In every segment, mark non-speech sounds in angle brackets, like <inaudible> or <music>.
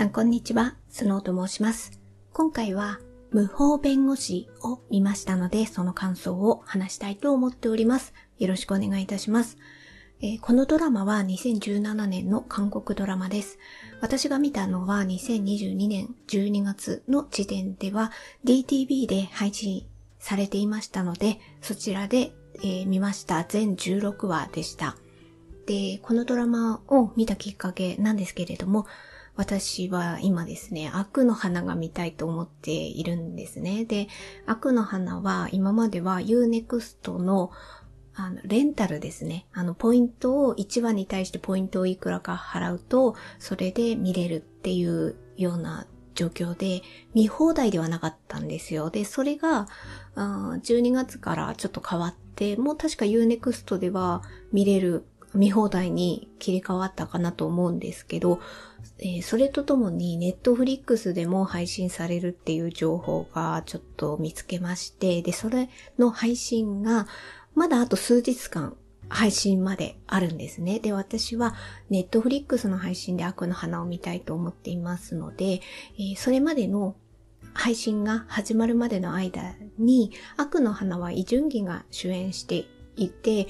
さんこんにちは、スノーと申します。今回は無法弁護士を見ましたので、その感想を話したいと思っております。よろしくお願いいたします。えー、このドラマは2017年の韓国ドラマです。私が見たのは2022年12月の時点では DTV で配信されていましたので、そちらで、えー、見ました全16話でした。で、このドラマを見たきっかけなんですけれども、私は今ですね、悪の花が見たいと思っているんですね。で、悪の花は今までは Unext のあの、レンタルですね。あの、ポイントを、1話に対してポイントをいくらか払うと、それで見れるっていうような状況で、見放題ではなかったんですよ。で、それが、12月からちょっと変わって、もう確か Unext では見れる見放題に切り替わったかなと思うんですけど、えー、それとともにネットフリックスでも配信されるっていう情報がちょっと見つけまして、で、それの配信がまだあと数日間配信まであるんですね。で、私はネットフリックスの配信で悪の花を見たいと思っていますので、えー、それまでの配信が始まるまでの間に悪の花はイ・ジュンギが主演していて、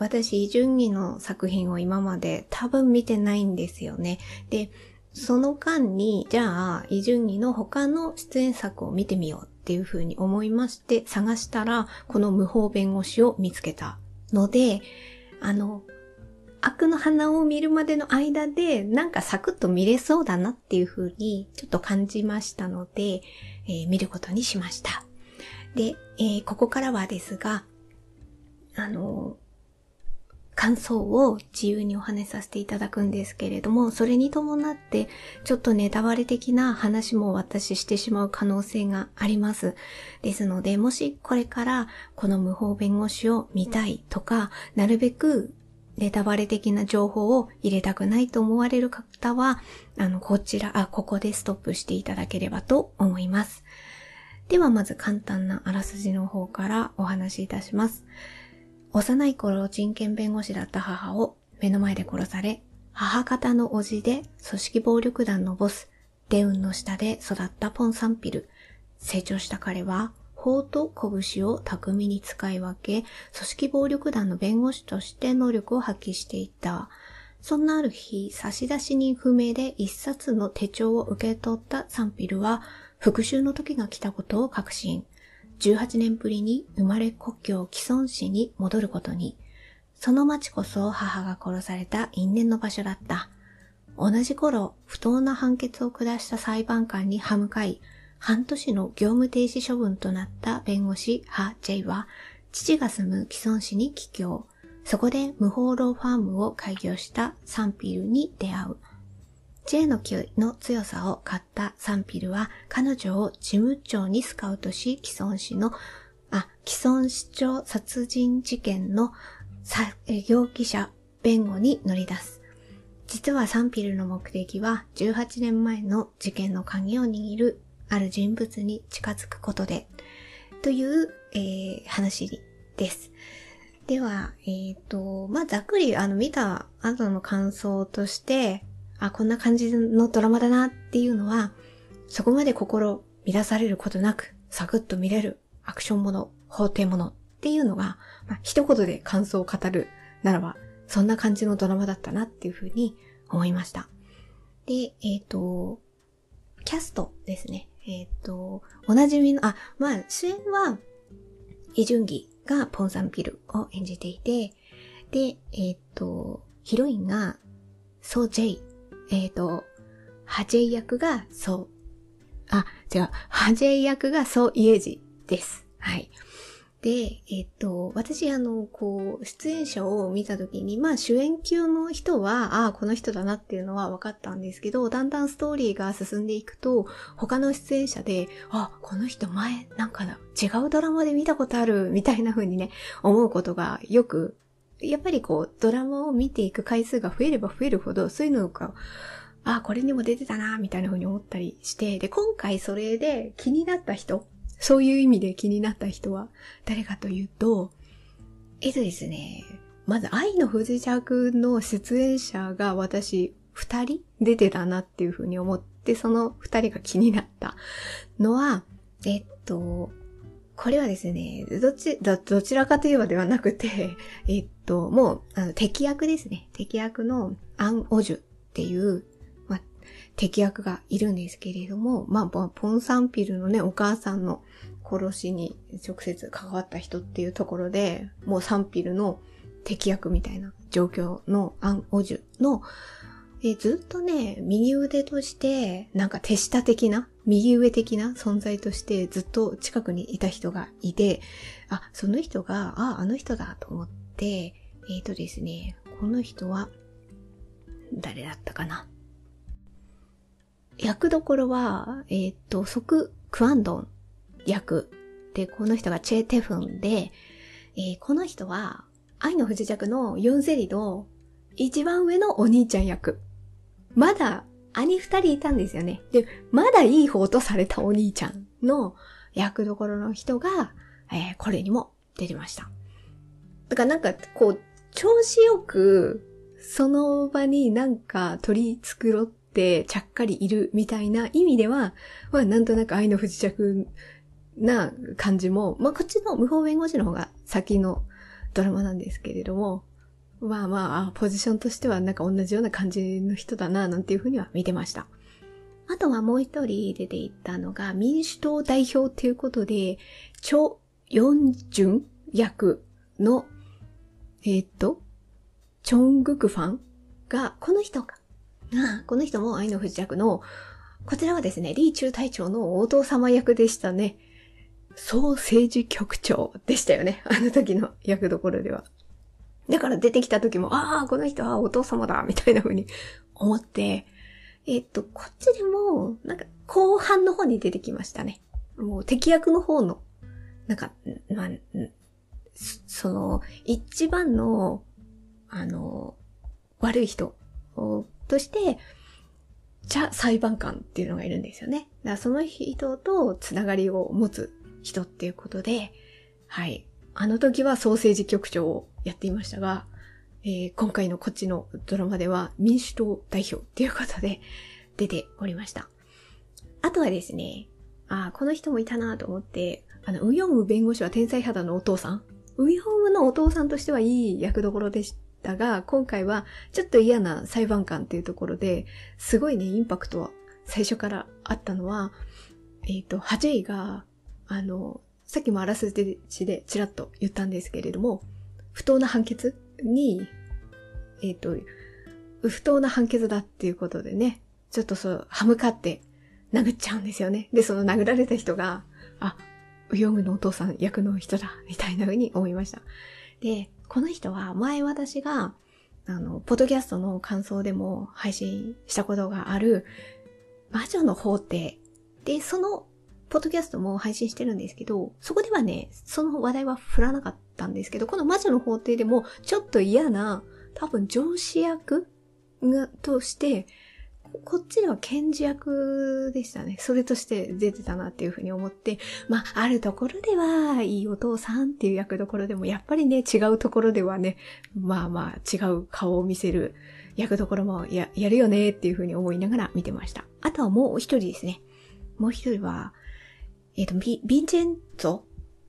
私、イ・ジュンギの作品を今まで多分見てないんですよね。で、その間に、じゃあ、イ・ジュンギの他の出演作を見てみようっていうふうに思いまして探したら、この無法弁護士を見つけたので、あの、悪の花を見るまでの間で、なんかサクッと見れそうだなっていうふうにちょっと感じましたので、えー、見ることにしました。で、えー、ここからはですが、あの、感想を自由にお話しさせていただくんですけれども、それに伴って、ちょっとネタバレ的な話も私してしまう可能性があります。ですので、もしこれからこの無法弁護士を見たいとか、なるべくネタバレ的な情報を入れたくないと思われる方は、あの、こちら、あ、ここでストップしていただければと思います。ではまず簡単なあらすじの方からお話しいたします。幼い頃人権弁護士だった母を目の前で殺され、母方の叔父で組織暴力団のボス、デウンの下で育ったポンサンピル。成長した彼は、法と拳を巧みに使い分け、組織暴力団の弁護士として能力を発揮していた。そんなある日、差出人不明で一冊の手帳を受け取ったサンピルは、復讐の時が来たことを確信。18年ぶりに生まれ故郷既存市に戻ることに、その町こそ母が殺された因縁の場所だった。同じ頃、不当な判決を下した裁判官に歯向かい、半年の業務停止処分となった弁護士ハ・ジェイは、父が住む既存市に帰郷。そこで無法ローファームを開業したサンピルに出会う。J の気の強さを買ったサンピルは彼女を事務長にスカウトし、既存市の、あ、既存市長殺人事件の容疑者弁護に乗り出す。実はサンピルの目的は18年前の事件の鍵を握るある人物に近づくことで、という、えー、話です。では、えっ、ー、と、まあ、ざっくり、あの、見た後の感想として、あ、こんな感じのドラマだなっていうのは、そこまで心乱されることなく、サクッと見れるアクションもの、法廷ものっていうのが、まあ、一言で感想を語るならば、そんな感じのドラマだったなっていうふうに思いました。で、えっ、ー、と、キャストですね。えっ、ー、と、おなじみの、あ、まあ、主演は、イジュンギがポンサンピルを演じていて、で、えっ、ー、と、ヒロインがソー・ジェイえっ、ー、と、ハジェイ役がそう、あ、違う、ハジェイ役がソ・イエジです。はい。で、えっと、私、あの、こう、出演者を見たときに、まあ、主演級の人は、ああ、この人だなっていうのは分かったんですけど、だんだんストーリーが進んでいくと、他の出演者で、あ、この人前、なんか違うドラマで見たことある、みたいな風にね、思うことがよくやっぱりこう、ドラマを見ていく回数が増えれば増えるほど、そういうのが、あ、これにも出てたな、みたいな風に思ったりして、で、今回それで気になった人、そういう意味で気になった人は誰かというと、えっとですね、まず愛の不時着の出演者が私二人出てたなっていう風に思っで、その二人が気になったのは、えっと、これはですね、どっち、ど、どちらかといえばではなくて、<laughs> えっと、もう、あの、敵役ですね。敵役のアン・オジュっていう、まあ、敵役がいるんですけれども、まあ、ポンサンピルのね、お母さんの殺しに直接関わった人っていうところで、もうサンピルの敵役みたいな状況のアン・オジュの、えずっとね、右腕として、なんか手下的な、右上的な存在としてずっと近くにいた人がいて、あ、その人が、あ、あの人だと思って、えっ、ー、とですね、この人は、誰だったかな？役どころは、えっ、ー、と、即クアンドン役で、この人がチェ・テフンで、えー、この人は、愛の不時着のヨンゼリの一番上のお兄ちゃん役。まだ兄二人いたんですよね。で、まだいい方とされたお兄ちゃんの役どころの人が、えー、これにも出てました。だからなんか、こう、調子よく、その場になんか取り繕ってちゃっかりいるみたいな意味では、まあなんとなく愛の不時着な感じも、まあこっちの無法弁護士の方が先のドラマなんですけれども、まあまあ、ポジションとしてはなんか同じような感じの人だな、なんていうふうには見てました。あとはもう一人出ていったのが、民主党代表っていうことで、チョ・ヨンジュン役の、えー、っと、チョングクファンが、この人か。この人も愛の不時着の、こちらはですね、リー中隊長のお父様役でしたね。総政治局長でしたよね。あの時の役どころでは。だから出てきた時も、ああ、この人はお父様だ、みたいな風に思って、えっと、こっちでも、なんか、後半の方に出てきましたね。もう敵役の方の、なんか、まあ、その、一番の、あの、悪い人として、じゃ裁判官っていうのがいるんですよね。だからその人とつながりを持つ人っていうことで、はい。あの時はソーセージ局長をやっていましたが、えー、今回のこっちのドラマでは民主党代表っていうことで出ておりました。あとはですね、あこの人もいたなと思って、あの、ウヨンウ弁護士は天才肌のお父さんウヨンウのお父さんとしてはいい役どころでしたが、今回はちょっと嫌な裁判官っていうところで、すごいね、インパクトは最初からあったのは、えっ、ー、と、ハジェイが、あの、さっきもあらすじでちらっと言ったんですけれども、不当な判決に、えっ、ー、と、不当な判決だっていうことでね、ちょっとそう、歯向かって殴っちゃうんですよね。で、その殴られた人が、あ、ウヨングのお父さん役の人だ、みたいな風に思いました。で、この人は前私が、あの、ポッドキャストの感想でも配信したことがある、魔女の法廷で、そのポッドキャストも配信してるんですけど、そこではね、その話題は振らなかったんですけど、この魔女の法廷でも、ちょっと嫌な、多分上司役が、として、こっちでは検事役でしたね。それとして出てたなっていうふうに思って、まあ、あるところでは、いいお父さんっていう役どころでも、やっぱりね、違うところではね、まあまあ、違う顔を見せる役どころもや、やるよねっていうふうに思いながら見てました。あとはもう一人ですね。もう一人は、えっ、ー、と、ビ、ビンチェンツォ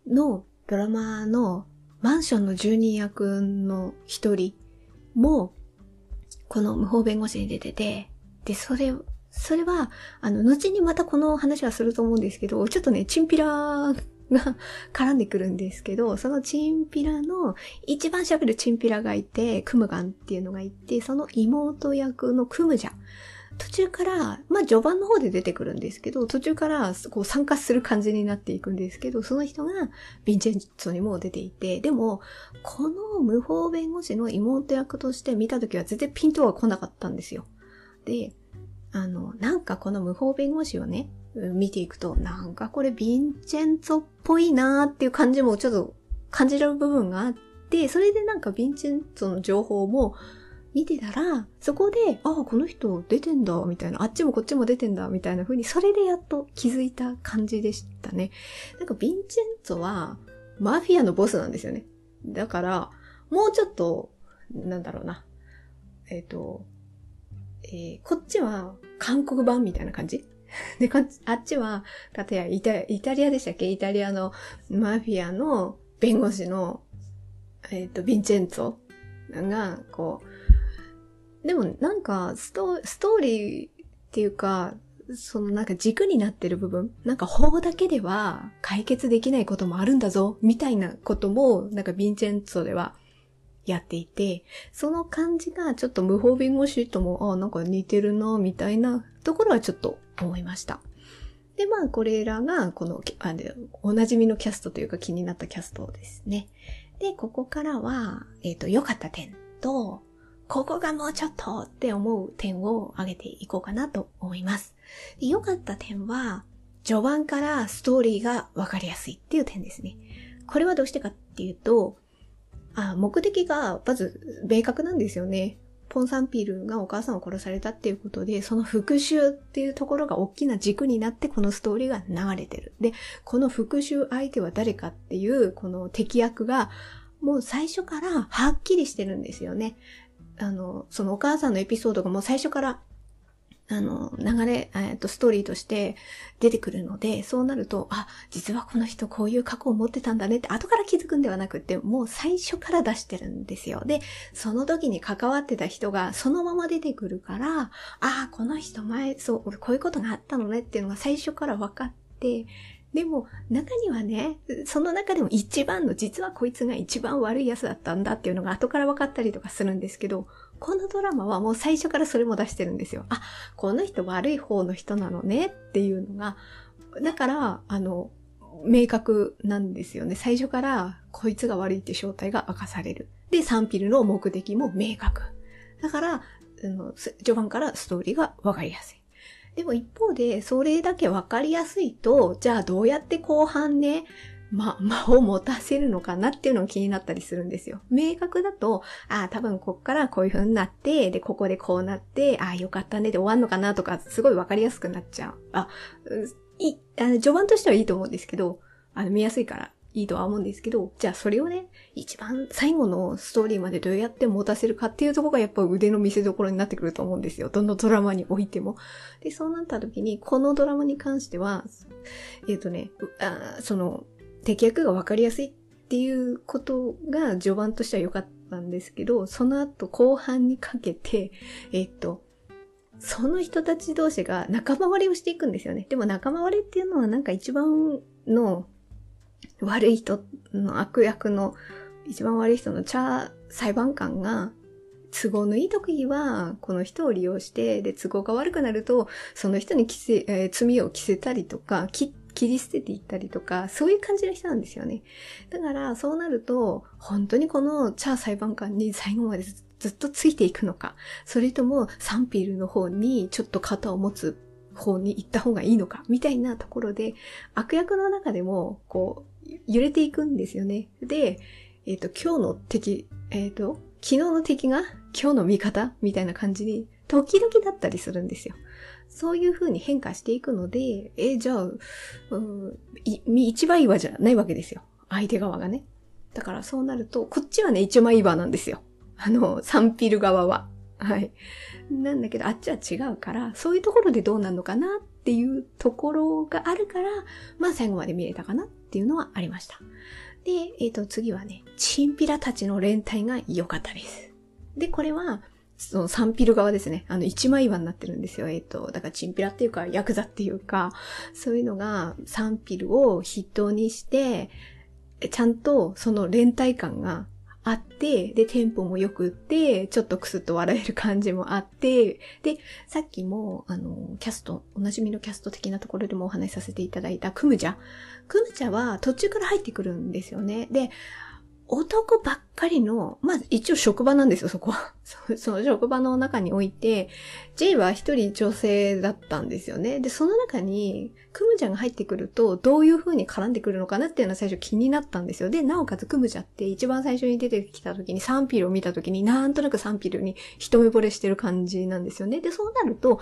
のドラマのマンションの住人役の一人も、この無法弁護士に出てて、で、それ、それは、あの、後にまたこの話はすると思うんですけど、ちょっとね、チンピラが <laughs> 絡んでくるんですけど、そのチンピラの、一番喋るチンピラがいて、クムガンっていうのがいて、その妹役のクムジャ。途中から、まあ序盤の方で出てくるんですけど、途中からこう参加する感じになっていくんですけど、その人がヴィンチェンツォにも出ていて、でも、この無法弁護士の妹役として見たときは全然ピントは来なかったんですよ。で、あの、なんかこの無法弁護士をね、見ていくと、なんかこれヴィンチェンツォっぽいなーっていう感じもちょっと感じる部分があって、それでなんかヴィンチェンツォの情報も見てたら、そこで、ああ、この人出てんだ、みたいな、あっちもこっちも出てんだ、みたいな風に、それでやっと気づいた感じでしたね。なんか、ヴィンチェンツォは、マフィアのボスなんですよね。だから、もうちょっと、なんだろうな。えっ、ー、と、えー、こっちは韓国版みたいな感じ？で、こっちあっちは、かたやイタイタリアでしたっけ？イタリアのマフィアの弁護士の、えっ、ー、と、ヴィンチェンツォが、こう、でもなんかスト、ストーリーっていうか、そのなんか軸になってる部分、なんか法だけでは解決できないこともあるんだぞ、みたいなことも、なんかヴィンチェンツォではやっていて、その感じがちょっと無法弁護士とも、あなんか似てるな、みたいなところはちょっと思いました。で、まあ、これらが、この、あおなじみのキャストというか気になったキャストですね。で、ここからは、えっ、ー、と、良かった点と、ここがもうちょっとって思う点を挙げていこうかなと思います。良かった点は、序盤からストーリーがわかりやすいっていう点ですね。これはどうしてかっていうと、あ目的がまず明確なんですよね。ポンサンピールがお母さんを殺されたっていうことで、その復讐っていうところが大きな軸になってこのストーリーが流れてる。で、この復讐相手は誰かっていうこの敵役がもう最初からはっきりしてるんですよね。あの、そのお母さんのエピソードがもう最初からあの、流れ、えっと、ストーリーとして出てくるので、そうなると、あ、実はこの人こういう過去を持ってたんだねって後から気づくんではなくって、もう最初から出してるんですよ。で、その時に関わってた人がそのまま出てくるから、ああ、この人前、そう、こういうことがあったのねっていうのが最初から分かって、でも、中にはね、その中でも一番の、実はこいつが一番悪い奴だったんだっていうのが後から分かったりとかするんですけど、このドラマはもう最初からそれも出してるんですよ。あ、この人悪い方の人なのねっていうのが、だから、あの、明確なんですよね。最初からこいつが悪いって正体が明かされる。で、サンピルの目的も明確。だから、序盤からストーリーがわかりやすい。でも一方で、それだけわかりやすいと、じゃあどうやって後半ね、ま、<laughs> 間を持たせるのかなっていうのが気になったりするんですよ。明確だと、ああ、多分こっからこういう風になって、で、ここでこうなって、ああ、よかったねで終わんのかなとか、すごいわかりやすくなっちゃう。あ、い、あの、序盤としてはいいと思うんですけど、あの、見やすいからいいとは思うんですけど、じゃあそれをね、一番最後のストーリーまでどうやって持たせるかっていうとこがやっぱ腕の見せ所になってくると思うんですよ。どのドラマにおいても。で、そうなった時に、このドラマに関しては、えっ、ー、とね、あその、敵役がわかりやすいっていうことが序盤としては良かったんですけど、その後後半にかけて、えっと、その人たち同士が仲間割れをしていくんですよね。でも仲間割れっていうのはなんか一番の悪い人の悪役の一番悪い人のチャー裁判官が都合のいい時は、この人を利用して、で、都合が悪くなると、その人に、えー、罪を着せたりとか、切り捨てていったりとか、そういう感じの人なんですよね。だから、そうなると、本当にこのチャー裁判官に最後までずっとついていくのか、それともサンピールの方にちょっと肩を持つ方に行った方がいいのか、みたいなところで、悪役の中でも、こう、揺れていくんですよね。で、えっ、ー、と、今日の敵、えっ、ー、と、昨日の敵が今日の味方みたいな感じに、時々だったりするんですよ。そういう風に変化していくので、え、じゃあ、うん、一枚岩じゃないわけですよ。相手側がね。だからそうなると、こっちはね、一枚岩なんですよ。あの、サンピル側は。はい。なんだけど、あっちは違うから、そういうところでどうなるのかなっていうところがあるから、まあ最後まで見れたかなっていうのはありました。で、えっ、ー、と、次はね、チンピラたちの連帯が良かったです。で、これは、そのサンピル側ですね。あの、一枚岩になってるんですよ。えっ、ー、と、だからチンピラっていうか、ヤクザっていうか、そういうのがサンピルを筆頭にして、ちゃんとその連帯感があって、で、テンポも良くって、ちょっとクスッと笑える感じもあって、で、さっきも、あの、キャスト、おなじみのキャスト的なところでもお話しさせていただいたクムジャ。クムチャは途中から入ってくるんですよね。で、男ばっかりの、まあ一応職場なんですよ、そこは。<laughs> その職場の中において、J は一人女性だったんですよね。で、その中に、クムジャが入ってくると、どういう風に絡んでくるのかなっていうのは最初気になったんですよ。で、なおかつクムジャって一番最初に出てきた時にサンピルを見た時になんとなくサンピルに一目惚れしてる感じなんですよね。で、そうなると、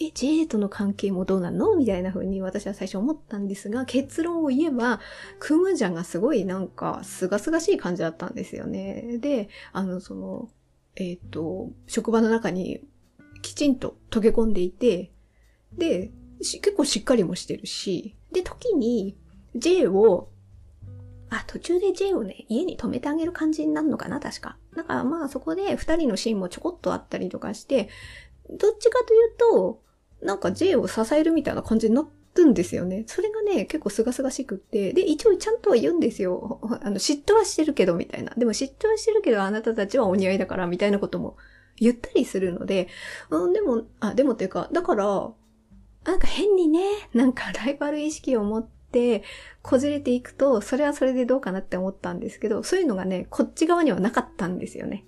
え、J との関係もどうなの？みたいな風に私は最初思ったんですが、結論を言えば、クムジャがすごいなんか、すがすがしい感じだったんですよね。で、あの、その、えっ、ー、と、職場の中にきちんと溶け込んでいて、で、結構しっかりもしてるし、で、時に J を、あ、途中で J をね、家に泊めてあげる感じになるのかな、確か。だからまあそこで二人のシーンもちょこっとあったりとかして、どっちかというと、なんか J を支えるみたいな感じになってるんですよね。それがね、結構すがすがしくって。で、一応ちゃんとは言うんですよ。あの、嫉妬はしてるけど、みたいな。でも嫉妬はしてるけど、あなたたちはお似合いだから、みたいなことも言ったりするので、うん、でも、あ、でもっていうか、だから、なんか変にね、なんかライバル意識を持って、こじれていくと、それはそれでどうかなって思ったんですけど、そういうのがね、こっち側にはなかったんですよね。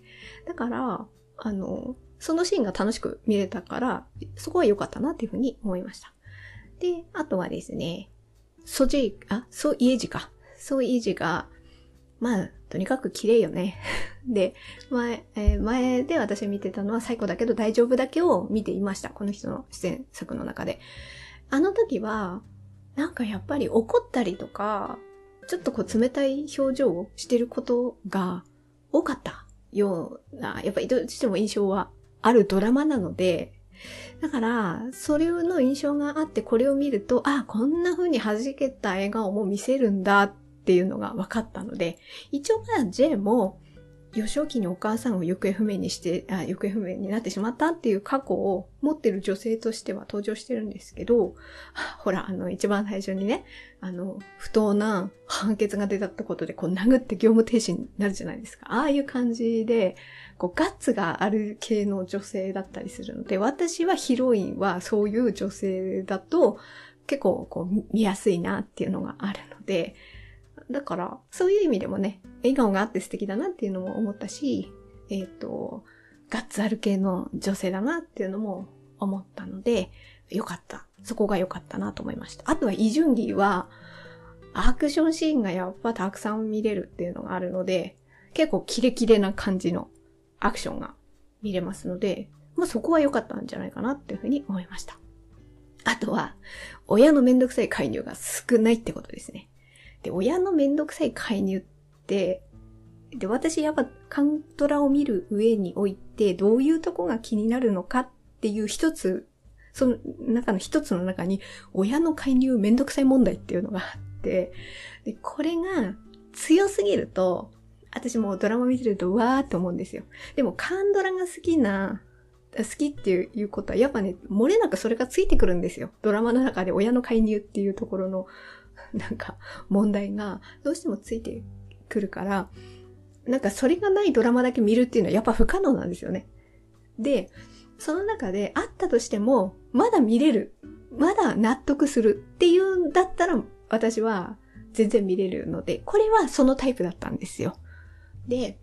だから、あの、そのシーンが楽しく見れたから、そこは良かったなっていうふうに思いました。で、あとはですね、ソジあ、ソイエジか。ソイエジが、まあ、とにかく綺麗よね。<laughs> で、前、えー、前で私見てたのは最高だけど大丈夫だけを見ていました。この人の出演作の中で。あの時は、なんかやっぱり怒ったりとか、ちょっとこう冷たい表情をしてることが多かったような、やっぱりどうしても印象はあるドラマなので、だから、それの印象があってこれを見ると、あ、こんな風に弾けた笑顔も見せるんだっていうのが分かったので、一応まあ J も幼少期にお母さんを行方不明にして、あ行方不明になってしまったっていう過去を持ってる女性としては登場してるんですけど、<laughs> ほら、あの、一番最初にね、あの、不当な判決が出たってことで、こう殴って業務停止になるじゃないですか。ああいう感じで、こう、ガッツがある系の女性だったりするので、私はヒロインはそういう女性だと、結構こう見やすいなっていうのがあるので、だから、そういう意味でもね、笑顔があって素敵だなっていうのも思ったし、えっ、ー、と、ガッツある系の女性だなっていうのも思ったので、よかった。そこが良かったなと思いました。あとはイ・ジュンギは、アクションシーンがやっぱたくさん見れるっていうのがあるので、結構キレキレな感じのアクションが見れますので、まあそこは良かったんじゃないかなっていうふうに思いました。あとは、親のめんどくさい介入が少ないってことですね。で、親のめんどくさい介入って、で、私やっぱカントラを見る上において、どういうとこが気になるのかっていう一つ、その中の一つの中に、親の介入めんどくさい問題っていうのがあって、で、これが強すぎると、私もドラマ見てるとわーって思うんですよ。でもカンドラが好きな、好きっていうことはやっぱね、漏れなくそれがついてくるんですよ。ドラマの中で親の介入っていうところの <laughs> なんか問題がどうしてもついてくるから、なんかそれがないドラマだけ見るっていうのはやっぱ不可能なんですよね。で、その中であったとしても、まだ見れる。まだ納得するっていうんだったら、私は全然見れるので、これはそのタイプだったんですよ。で、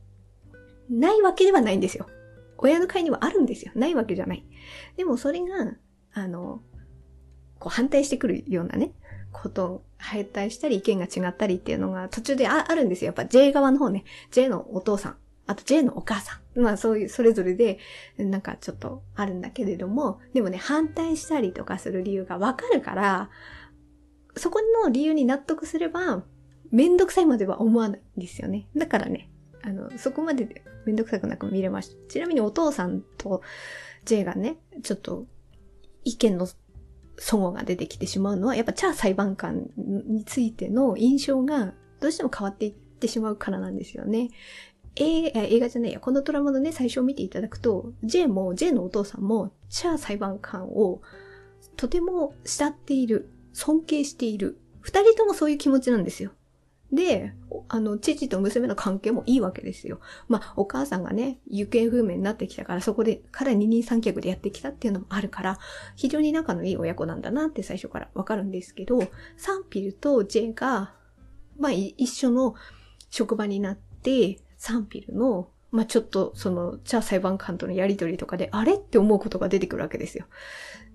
ないわけではないんですよ。親の会にはあるんですよ。ないわけじゃない。でもそれが、あの、こう反対してくるようなね、こと反対したり意見が違ったりっていうのが途中であるんですよ。やっぱ J 側の方ね。J のお父さん。あと J のお母さん。まあそういう、それぞれで、なんかちょっとあるんだけれども、でもね、反対したりとかする理由がわかるから、そこの理由に納得すれば、めんどくさいまでは思わないんですよね。だからね、あの、そこまでめんどくさくなく見れました。ちなみにお父さんと J がね、ちょっと意見の祖母が出てきてしまうのは、やっぱチャー裁判官についての印象がどうしても変わっていってしまうからなんですよね。映画、映画じゃないや、このドラマのね、最初を見ていただくと、J も、J のお父さんも、チャー裁判官をとても慕っている、尊敬している。二人ともそういう気持ちなんですよ。で、あの、父と娘の関係もいいわけですよ。まあ、お母さんがね、行方不明になってきたから、そこで、から二人三脚でやってきたっていうのもあるから、非常に仲のいい親子なんだなって最初からわかるんですけど、サンピルとジェイが、まあ、一緒の職場になって、サンピルの、まあ、ちょっと、その、チャー裁判官とのやりとりとかで、あれって思うことが出てくるわけですよ。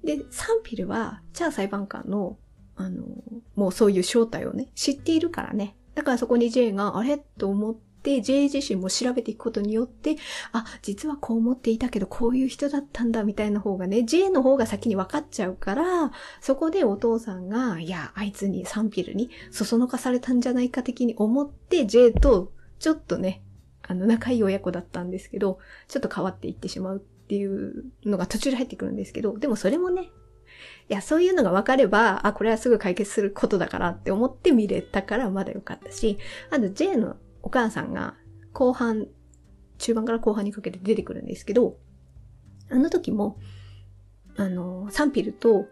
で、サンピルは、チャー裁判官の、あの、もうそういう正体をね、知っているからね、だからそこに J があれ？と思って、J 自身も調べていくことによって、あ、実はこう思っていたけど、こういう人だったんだ、みたいな方がね、J の方が先に分かっちゃうから、そこでお父さんが、いや、あいつにサンピルにそそのかされたんじゃないか的に思って、J と、ちょっとね、あの、仲いい親子だったんですけど、ちょっと変わっていってしまうっていうのが途中で入ってくるんですけど、でもそれもね、いや、そういうのが分かれば、あ、これはすぐ解決することだからって思って見れたからまだよかったし、あと J のお母さんが後半、中盤から後半にかけて出てくるんですけど、あの時も、あの、サンピルと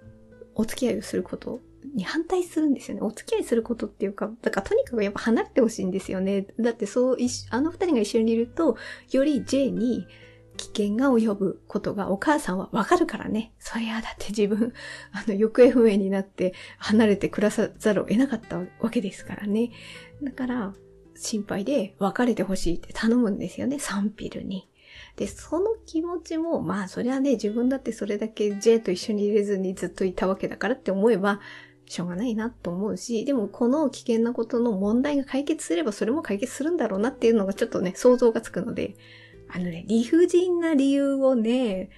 お付き合いをすることに反対するんですよね。お付き合いすることっていうか、だからとにかくやっぱ離れてほしいんですよね。だってそう、あの二人が一緒にいると、より J に危険が及ぶことがお母さんはわかるからね。そりゃだって自分、<laughs> あの、行方不明になって離れて暮らさざるを得なかったわけですからね。だから、心配で別れてほしいって頼むんですよね、サンピルに。で、その気持ちも、まあそれはね、自分だってそれだけ J と一緒にいれずにずっといたわけだからって思えば、しょうがないなと思うし、でもこの危険なことの問題が解決すればそれも解決するんだろうなっていうのがちょっとね、想像がつくので、あのね、理不尽な理由をね、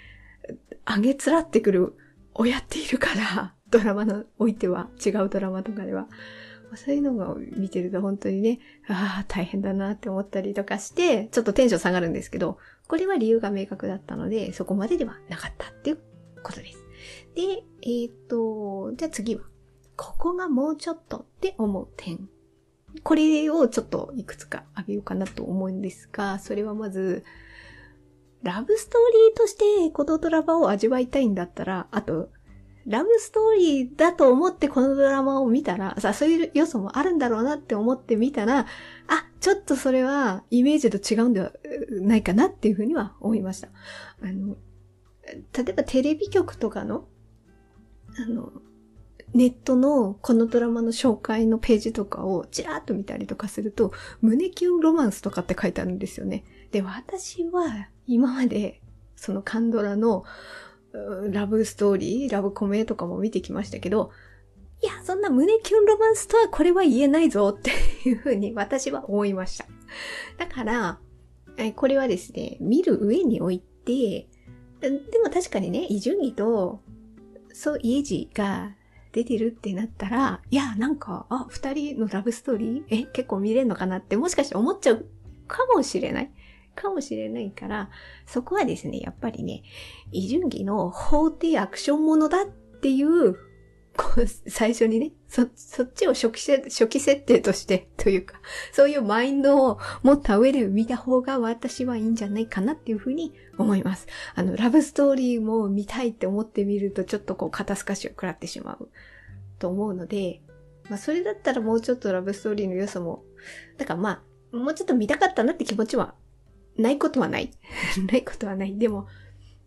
あげつらってくる親っているから、<laughs> ドラマのおいては、違うドラマとかでは。そういうのが見てると本当にね、ああ、大変だなって思ったりとかして、ちょっとテンション下がるんですけど、これは理由が明確だったので、そこまでではなかったっていうことです。で、えっ、ー、と、じゃあ次は、ここがもうちょっとって思う点。これをちょっといくつかあげようかなと思うんですが、それはまず、ラブストーリーとしてこのドラマを味わいたいんだったら、あと、ラブストーリーだと思ってこのドラマを見たら、さ、そういう要素もあるんだろうなって思って見たら、あ、ちょっとそれはイメージと違うんではないかなっていうふうには思いました。あの、例えばテレビ局とかの、あの、ネットのこのドラマの紹介のページとかをちらっと見たりとかすると、胸キュンロマンスとかって書いてあるんですよね。で、私は今までそのカンドラのラブストーリー、ラブコメとかも見てきましたけど、いや、そんな胸キュンロマンスとはこれは言えないぞっていうふうに私は思いました。だから、これはですね、見る上において、でも確かにね、伊集院と、そう、イエジが出てるってなったら、いや、なんか、あ、二人のラブストーリー？え、結構見れんのかなってもしかして思っちゃうかもしれない。かもしれないから、そこはですね、やっぱりね、イジュンギの法廷アクションものだっていう、こう最初にね、そ、そっちを初期初期設定としてというか、そういうマインドを持った上で見た方が私はいいんじゃないかなっていうふうに思います。あの、ラブストーリーも見たいって思ってみるとちょっとこう肩透かしを食らってしまうと思うので、まあそれだったらもうちょっとラブストーリーの良さも、だからまあ、もうちょっと見たかったなって気持ちはないことはない。<laughs> ないことはない。でも、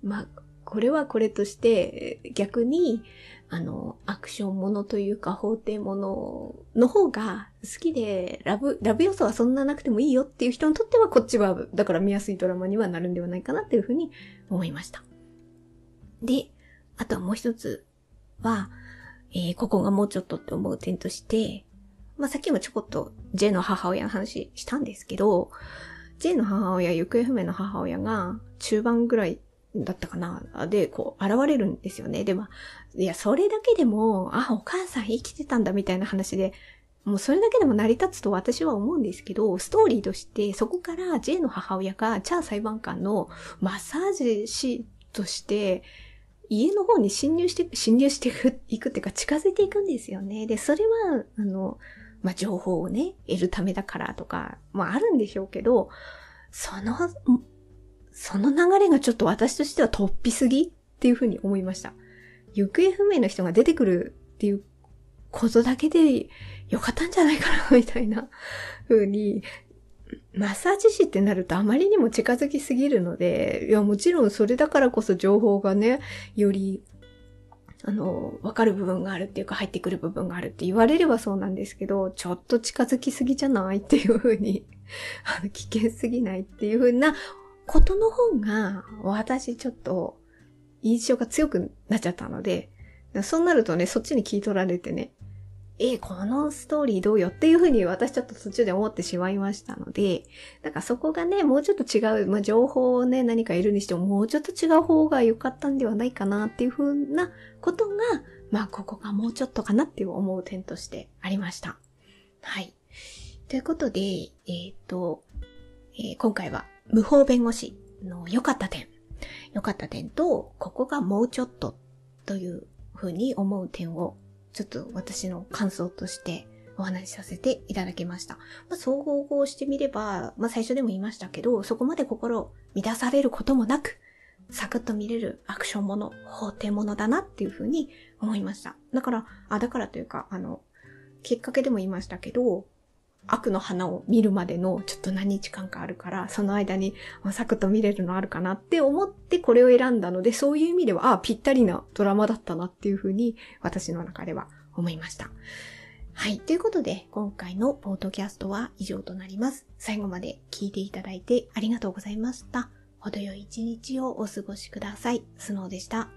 まあ、これはこれとして、逆に、あの、アクションものというか、法廷ものの方が好きで、ラブ、ラブ要素はそんななくてもいいよっていう人にとっては、こっちは、だから見やすいドラマにはなるんではないかなっていうふうに思いました。で、あとはもう一つは、えー、ここがもうちょっとって思う点として、まあ、さっきもちょこっと J の母親の話したんですけど、J の母親、行方不明の母親が中盤ぐらいだったかなで、こう、現れるんですよね。でも、いや、それだけでも、あ、お母さん生きてたんだみたいな話で、もうそれだけでも成り立つと私は思うんですけど、ストーリーとしてそこから J の母親がチャー裁判官のマッサージ師として家の方に侵入して、侵入していくっていうか近づいていくんですよね。で、それは、あの、まあ、情報をね、得るためだからとか、まあ、あるんでしょうけど、その、その流れがちょっと私としては突飛すぎっていうふうに思いました。行方不明の人が出てくるっていうことだけでよかったんじゃないかな、みたいな風に、マッサージ師ってなるとあまりにも近づきすぎるので、いや、もちろんそれだからこそ情報がね、よりあの、わかる部分があるっていうか入ってくる部分があるって言われればそうなんですけど、ちょっと近づきすぎじゃないっていうふうに、<laughs> あの、危険すぎないっていうふうなことの方が、私ちょっと印象が強くなっちゃったので、そうなるとね、そっちに聞い取られてね、え、このストーリーどうよっていうふうに私ちょっと途中で思ってしまいましたので、だからそこがね、もうちょっと違う、まあ、情報をね、何かいるにしてももうちょっと違う方が良かったんではないかなっていうふうなことが、まあ、ここがもうちょっとかなっていう思う点としてありました。はい。ということで、えっ、と、えー、今回は無法弁護士の良かった点、良かった点と、ここがもうちょっとというふうに思う点を、ちょっと私の感想としてお話しさせていただきました。まあ、総合をしてみれば、まあ、最初でも言いましたけど、そこまで心乱されることもなく、サクッと見れるアクションもの、法廷ものだなっていうふうに思いました。だから、あ、だからというか、あの、きっかけでも言いましたけど、悪の花を見るまでのちょっと何日間かあるから、その間にサクッと見れるのあるかなって思ってこれを選んだので、そういう意味では、ああ、ぴったりなドラマだったなっていうふうに私の中では思いました。はい。ということで、今回のポートキャストは以上となります。最後まで聞いていただいてありがとうございました。程よい一日をお過ごしください。スノーでした。